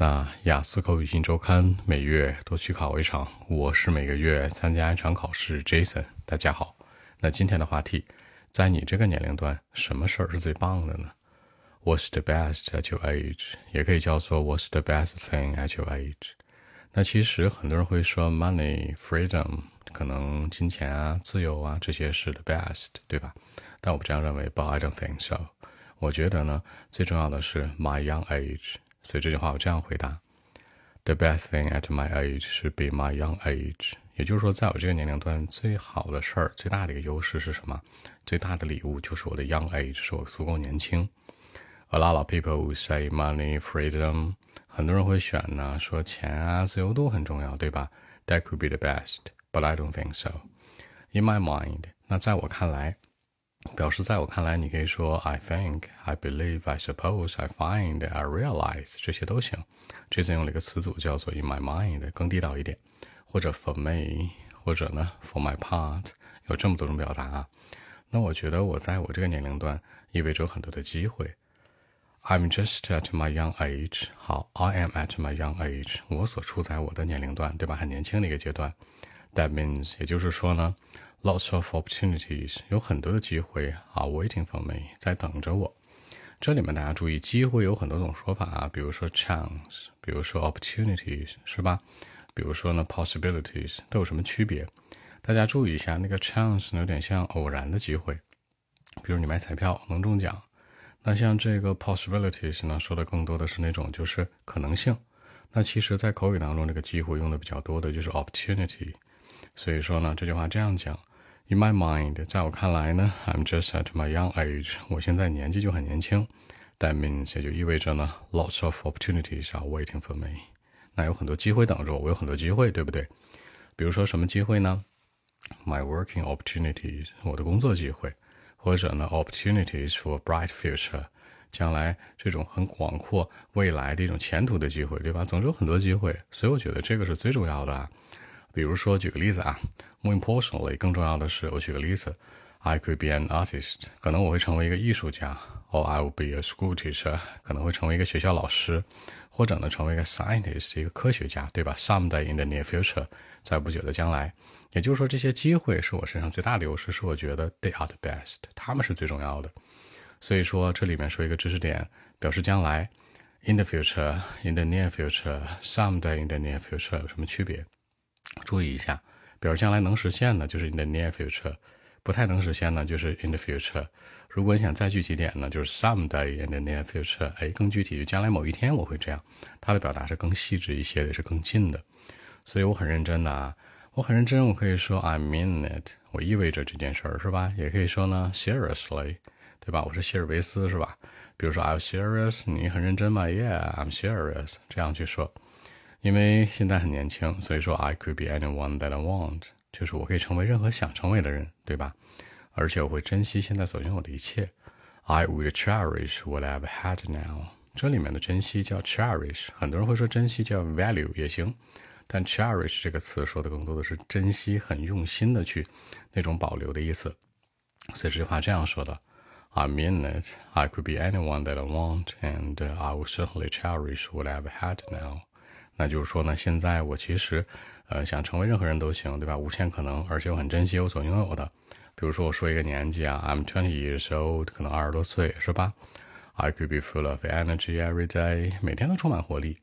那雅思口语新周刊每月都去考一场，我是每个月参加一场考试。Jason，大家好。那今天的话题，在你这个年龄段，什么事儿是最棒的呢？What's the best at your age？也可以叫做 What's the best thing at your age？那其实很多人会说 money、freedom，可能金钱啊、自由啊这些是 the best，对吧？但我不这样认为，But I don't think so。我觉得呢，最重要的是 my young age。所以这句话我这样回答：The best thing at my age should be my young age。也就是说，在我这个年龄段，最好的事儿、最大的一个优势是什么？最大的礼物就是我的 young age，是我足够年轻。A lot of people will say money, freedom。很多人会选呢，说钱啊、自由度很重要，对吧？That could be the best, but I don't think so. In my mind，那在我看来。表示在我看来，你可以说 I think, I believe, I suppose, I find, I realize，这些都行。这次用了一个词组叫做 in my mind，更地道一点，或者 for me，或者呢 for my part，有这么多种表达啊。那我觉得我在我这个年龄段意味着有很多的机会。I'm just at my young age。好，I am at my young age。我所处在我的年龄段，对吧？很年轻的一个阶段。That means，也就是说呢。Lots of opportunities，有很多的机会啊 waiting for me，在等着我。这里面大家注意，机会有很多种说法啊，比如说 chance，比如说 opportunities，是吧？比如说呢 possibilities，都有什么区别？大家注意一下，那个 chance 呢有点像偶然的机会，比如你买彩票能中奖。那像这个 possibilities 呢，说的更多的是那种就是可能性。那其实，在口语当中，这个机会用的比较多的就是 opportunity。所以说呢，这句话这样讲。In my mind，在我看来呢，I'm just at my young age。我现在年纪就很年轻。That means 也就意味着呢，lots of opportunities are waiting for me。那有很多机会等着我，我有很多机会，对不对？比如说什么机会呢？My working opportunities，我的工作机会，或者呢，opportunities for bright future，将来这种很广阔未来的一种前途的机会，对吧？总之有很多机会，所以我觉得这个是最重要的。比如说，举个例子啊，more importantly，更重要的是，我举个例子，I could be an artist，可能我会成为一个艺术家，or I will be a school teacher，可能会成为一个学校老师，或者呢，成为一个 scientist，一个科学家，对吧？Someday in the near future，在不久的将来，也就是说，这些机会是我身上最大的优势，是我觉得 they are the best，他们是最重要的。所以说，这里面说一个知识点，表示将来，in the future，in the near future，someday in the near future，有什么区别？注意一下，表示将来能实现的，就是 in the near future；不太能实现呢，就是 in the future。如果你想再具体点呢，就是 someday in the near future。哎，更具体，就将来某一天我会这样。它的表达是更细致一些，也是更近的。所以我很认真的啊，我很认真。我可以说 I mean it，我意味着这件事儿，是吧？也可以说呢 seriously，对吧？我是希尔维斯，是吧？比如说 I'm serious，你很认真吗？Yeah，I'm serious。这样去说。因为现在很年轻，所以说 I could be anyone that I want，就是我可以成为任何想成为的人，对吧？而且我会珍惜现在所拥有的一切。I would cherish what I've had now。这里面的珍惜叫 cherish，很多人会说珍惜叫 value 也行，但 cherish 这个词说的更多的是珍惜，很用心的去那种保留的意思。所以这句话这样说的：I mean it. I could be anyone that I want, and I will certainly cherish what I've had now. 那就是说呢，现在我其实，呃，想成为任何人都行，对吧？无限可能，而且我很珍惜我所拥有的。比如说，我说一个年纪啊，I'm twenty years old，可能二十多岁，是吧？I could be full of energy every day，每天都充满活力。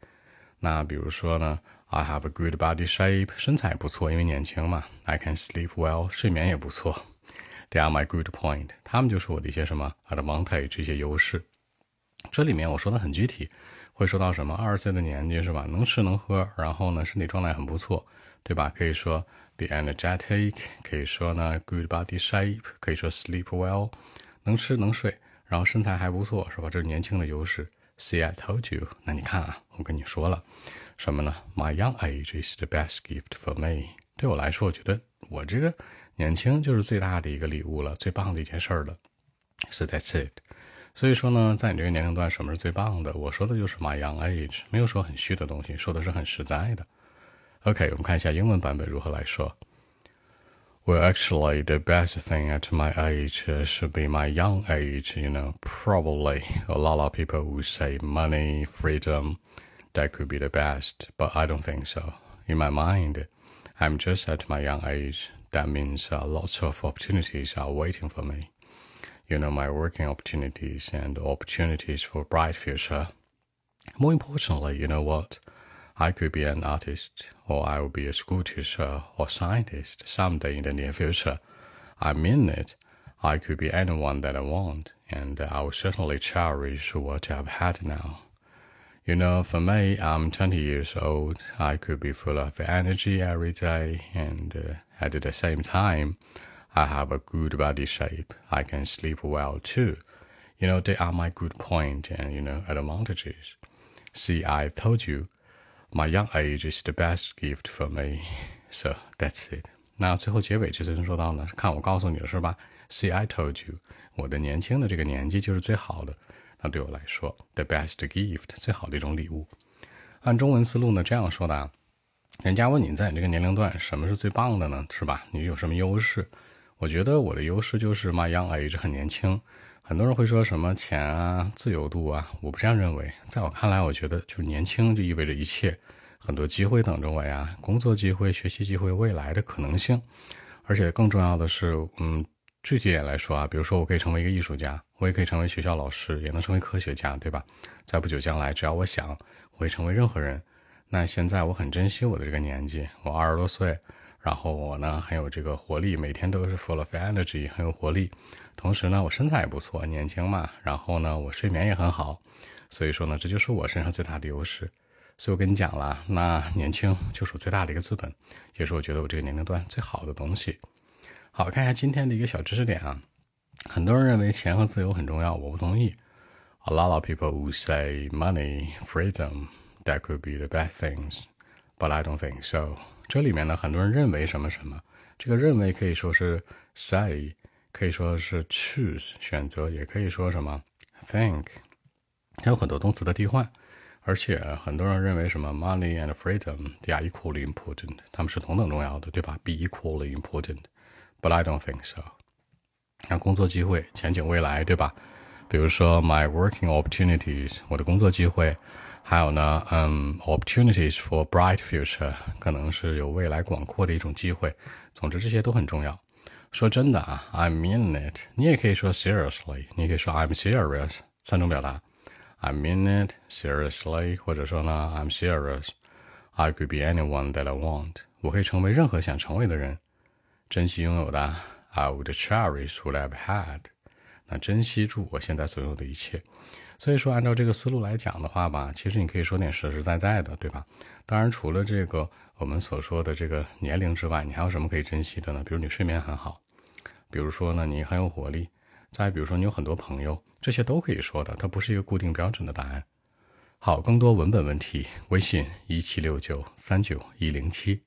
那比如说呢，I have a good body shape，身材不错，因为年轻嘛。I can sleep well，睡眠也不错。They are my good point，他们就是我的一些什么 advantage 这些优势。这里面我说的很具体。会说到什么？二十岁的年纪是吧？能吃能喝，然后呢，身体状态很不错，对吧？可以说 be energetic，可以说呢 good body shape，可以说 sleep well，能吃能睡，然后身材还不错，是吧？这是年轻的优势。See, I told you。那你看啊，我跟你说了，什么呢？My young age is the best gift for me。对我来说，我觉得我这个年轻就是最大的一个礼物了，最棒的一件事儿了。So that's it。所以说呢，在你这个年龄段，什么是最棒的？我说的就是 my young age，没有说很虚的东西，说的是很实在的。OK，我们看一下英文版本如何来说。Well, actually, the best thing at my age should be my young age. You know, probably a lot of people would say money, freedom. that could be the best, but I don't think so. In my mind, I'm just at my young age. That means uh, lots of opportunities are waiting for me. You know, my working opportunities and opportunities for bright future. More importantly, you know what? I could be an artist, or I will be a school teacher or scientist someday in the near future. I mean it. I could be anyone that I want, and I will certainly cherish what I've had now. You know, for me, I'm 20 years old. I could be full of energy every day, and uh, at the same time, I have a good body shape. I can sleep well too. You know, they are my good point and, you know, advantages. See, I told you, my young age is the best gift for me. So that's it. 那最后结尾这次说到呢，看我告诉你了是吧？See, I told you，我的年轻的这个年纪就是最好的。那对我来说，the best gift 最好的一种礼物。按中文思路呢，这样说的啊，人家问你在你这个年龄段什么是最棒的呢？是吧？你有什么优势？ 我觉得我的优势就是 my young age 很年轻。很多人会说什么钱啊、自由度啊，我不这样认为。在我看来，我觉得就是年轻就意味着一切，很多机会等着我呀，工作机会、学习机会、未来的可能性。而且更重要的是，嗯。具体点来说啊，比如说我可以成为一个艺术家，我也可以成为学校老师，也能成为科学家，对吧？在不久将来，只要我想，我会成为任何人。那现在我很珍惜我的这个年纪，我二十多岁，然后我呢很有这个活力，每天都是 full of energy，很有活力。同时呢，我身材也不错，年轻嘛。然后呢，我睡眠也很好，所以说呢，这就是我身上最大的优势。所以我跟你讲了，那年轻就是我最大的一个资本，也是我觉得我这个年龄段最好的东西。好，看一下今天的一个小知识点啊。很多人认为钱和自由很重要，我不同意。A lot of people who say money, freedom, that could be the best things, but I don't think so。这里面呢，很多人认为什么什么，这个认为可以说是 say，可以说是 choose 选择，也可以说什么 think，还有很多动词的替换。而且很多人认为什么 money and freedom they are equally important，他们是同等重要的，对吧？Be equally important。But I don't think so。那工作机会、前景、未来，对吧？比如说 my working opportunities，我的工作机会，还有呢，嗯，opportunities for bright future，可能是有未来广阔的一种机会。总之，这些都很重要。说真的啊，I mean it。你也可以说 seriously，你可以说 I'm serious，三种表达。I mean it seriously，或者说呢，I'm serious。I could be anyone that I want。我可以成为任何想成为的人。珍惜拥有的，I would cherish what I've had。那珍惜住我现在所有的一切。所以说，按照这个思路来讲的话吧，其实你可以说点实实在在的，对吧？当然，除了这个我们所说的这个年龄之外，你还有什么可以珍惜的呢？比如你睡眠很好，比如说呢你很有活力，再比如说你有很多朋友，这些都可以说的，它不是一个固定标准的答案。好，更多文本问题，微信一七六九三九一零七。